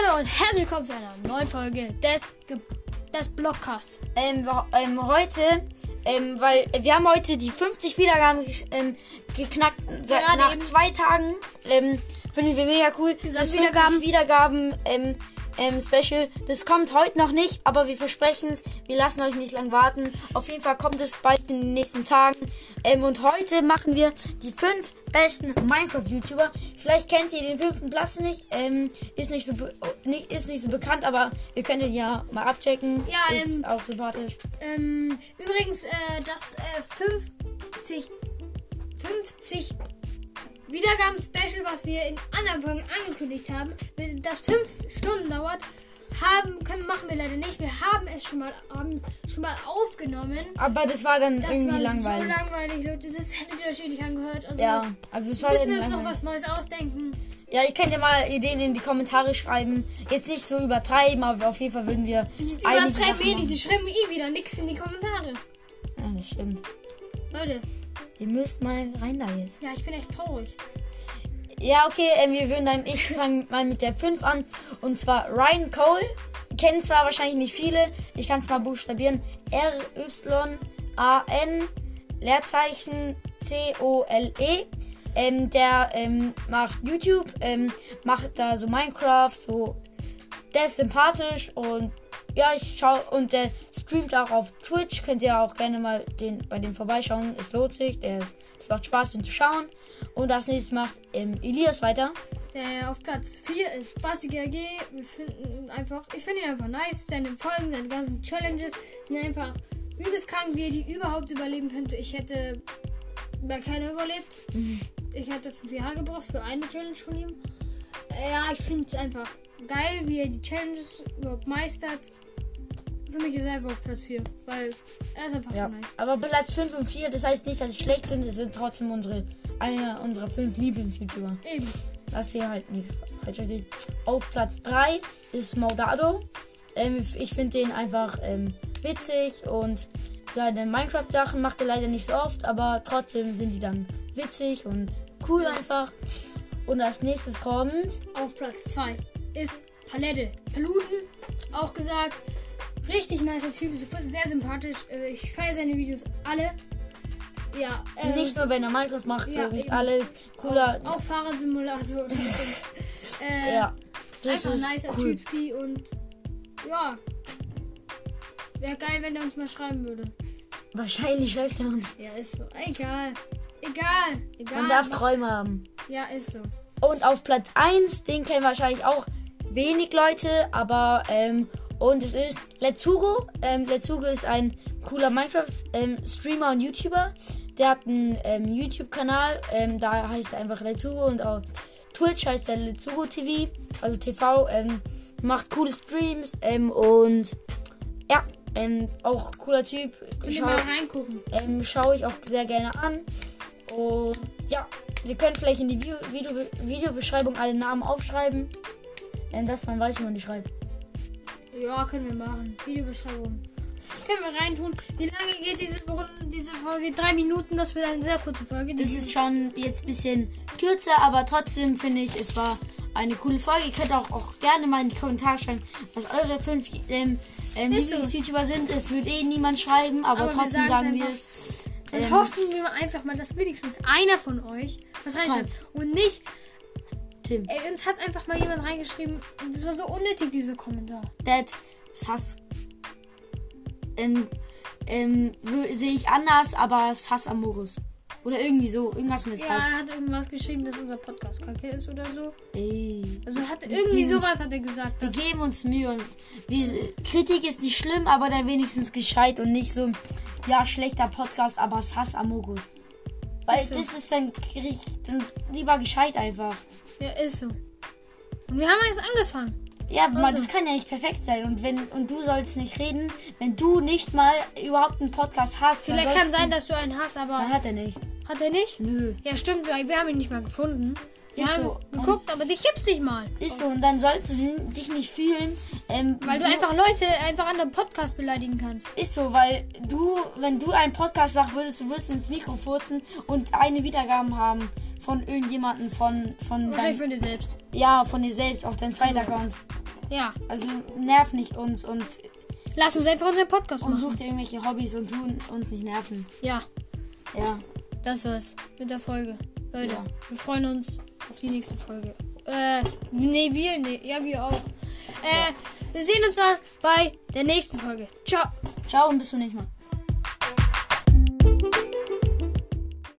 Leute und herzlich willkommen zu einer neuen Folge des, Ge des Blockcasts. Ähm, ähm, heute, ähm, weil wir haben heute die 50 Wiedergaben ähm, geknackt. Seit, Gerade nach eben. zwei Tagen. Ähm, finden wir mega cool. Das 50 Wiedergaben. Wiedergaben ähm, ähm, Special. Das kommt heute noch nicht, aber wir versprechen es. Wir lassen euch nicht lang warten. Auf jeden Fall kommt es bald in den nächsten Tagen. Ähm, und heute machen wir die fünf besten Minecraft-YouTuber. Vielleicht kennt ihr den fünften Platz nicht. Ähm, ist nicht so oh, nicht, ist nicht so bekannt, aber wir können den ja mal abchecken. Ja, ist ähm, auch sympathisch. Ähm, übrigens, äh, das äh, 50, 50 Wiedergaben-Special, was wir in anderen Folgen angekündigt haben, das 5 Stunden dauert, haben, können, machen wir leider nicht. Wir haben es schon mal, haben schon mal aufgenommen. Aber das war dann Das irgendwie war langweilig. so langweilig, Leute. Das hättet ihr euch eh nicht angehört. Also ja, also das war müssen wir uns noch was Neues ausdenken. Ja, ihr könnt ja mal Ideen in die Kommentare schreiben. Jetzt nicht so übertreiben, aber auf jeden Fall würden wir Die übertreiben eh nicht, die schreiben eh wieder nichts in die Kommentare. Ja, das stimmt. Leute, Ihr müsst mal rein da jetzt. ja, ich bin echt traurig. Ja, okay, ähm, wir würden dann, ich fange mal mit der 5 an. Und zwar Ryan Cole. Kennen zwar wahrscheinlich nicht viele. Ich kann es mal buchstabieren. R-Y-A-N Leerzeichen C-O-L-E. Ähm, der ähm, macht YouTube, ähm, macht da so Minecraft, so. Der ist sympathisch und ja, ich schau und der streamt auch auf Twitch. Könnt ihr auch gerne mal den, bei dem vorbeischauen. Es lohnt sich. Der ist, es macht Spaß, den zu schauen. Und das nächste macht ähm, Elias weiter. Der auf Platz 4 ist Basti GRG. Wir finden einfach, ich finde ihn einfach nice. Seine Folgen, seine ganzen Challenges sind einfach übelst krank, wie er die überhaupt überleben könnte. Ich hätte bei keiner überlebt. Ich hätte fünf Jahre gebraucht für eine Challenge von ihm. Ja, ich finde es einfach geil, wie er die Challenges überhaupt meistert. Für mich ist er einfach auf Platz 4, weil er ist einfach Ja. nice. Aber Platz 5 und 4, das heißt nicht, dass sie schlecht sind. Es sind trotzdem unsere, einer unserer fünf Lieblings-YouTuber. Eben. Das hier halt nicht falsch verstehen. Auf Platz 3 ist Maudado. Ähm, ich finde den einfach ähm, witzig und seine Minecraft-Sachen macht er leider nicht so oft, aber trotzdem sind die dann witzig und cool einfach. Und als nächstes kommt. Auf Platz 2 ist Palette. Paluten, auch gesagt, richtig nicer Typ, sehr sympathisch. Äh, Ich feiere seine Videos alle. Ja, ähm, nicht nur wenn er Minecraft macht, ja, so eben. alle cooler. auch, auch Fahrradsimulator. äh, ja, einfach nicer cool. Typski und ja. Wäre geil, wenn er uns mal schreiben würde. Wahrscheinlich schreibt er uns. Ja, ist so. Egal. Egal. Egal. Man darf Träume haben. ja, ist so. Und auf Platz 1, den kennen wahrscheinlich auch wenig Leute, aber ähm, und es ist Letzugo. Ähm, Letzugo ist ein cooler Minecraft-Streamer und YouTuber. Der hat einen ähm, YouTube-Kanal, ähm, da heißt er einfach Letzugo und auf Twitch heißt er Letzugo TV, also TV. Ähm, macht coole Streams ähm, und ja, ähm, auch cooler Typ. Könnt ihr Schau- mal reingucken. ähm, schaue ich auch sehr gerne an. Und ja, wir können vielleicht in die Video Videobeschreibung alle Namen aufschreiben. Ähm, dass man weiß, wie man die schreibt. Ja, können wir machen. Videobeschreibung. Können wir reintun. Wie lange geht diese, diese Folge? Drei Minuten, das wird eine sehr kurze Folge. Das ist schon jetzt ein bisschen kürzer, aber trotzdem finde ich, es war eine coole Folge. Ihr könnt auch, auch gerne mal in die Kommentare schreiben, was eure fünf ähm, ähm. Lieblings-YouTuber sind. Es wird eh niemand schreiben, aber, Aber wir trotzdem sagen's sagen wir es. Dann Ähm, hoffen wir einfach mal, dass wenigstens einer von euch was reinschreibt. Und nicht, Tim. ey, uns hat einfach mal jemand reingeschrieben. und Das war so unnötig, diese Kommentar. Dad, Sass. Ähm, ähm, sehe ich anders, aber Sass Amorus. Oder irgendwie so. Irgendwas mit Ja, Sass. er hat irgendwas geschrieben, dass unser Podcast kacke ist oder so. Ey. Also hat irgendwie sowas hat er gesagt. Wir geben uns Mühe und wir, Kritik ist nicht schlimm, aber dann wenigstens gescheit und nicht so, ja, schlechter Podcast, aber Sass Amorus. Weil so. das ist dann, dann lieber gescheit einfach. Ja, ist so. Und wir haben jetzt angefangen. Ja, Also. das kann ja nicht perfekt sein. Und wenn und du sollst nicht reden, wenn du nicht mal überhaupt einen Podcast hast. Vielleicht kann sein, dass du einen hast, aber Dann hat er nicht. hat er nicht? Nö. Ja, stimmt, wir haben ihn nicht mal gefunden. Wir Ist so. geguckt, aber dich gibt's nicht mal. Ist so, und dann sollst du dich nicht fühlen. Ähm, Weil du einfach Leute einfach an der Podcast beleidigen kannst. Ist so, weil du, wenn du einen Podcast machst, würdest du würdest ins Mikro furzen und eine Wiedergaben haben von irgendjemandem, von, von Wahrscheinlich dein, für dir selbst. ja, von dir selbst, auf deinem zweiten Account. Ja. Also nerv nicht uns und, Lass uns einfach unseren Podcast und machen. such dir irgendwelche Hobbys und tun uns nicht nerven. Ja, Ja. das war's mit der Folge. Leute, Ja. wir freuen uns auf die nächste Folge. Äh, nee, wir, nee, ja, wir auch. Äh, wir sehen uns dann bei der nächsten Folge. Ciao. Ciao und bis zum nächsten Mal.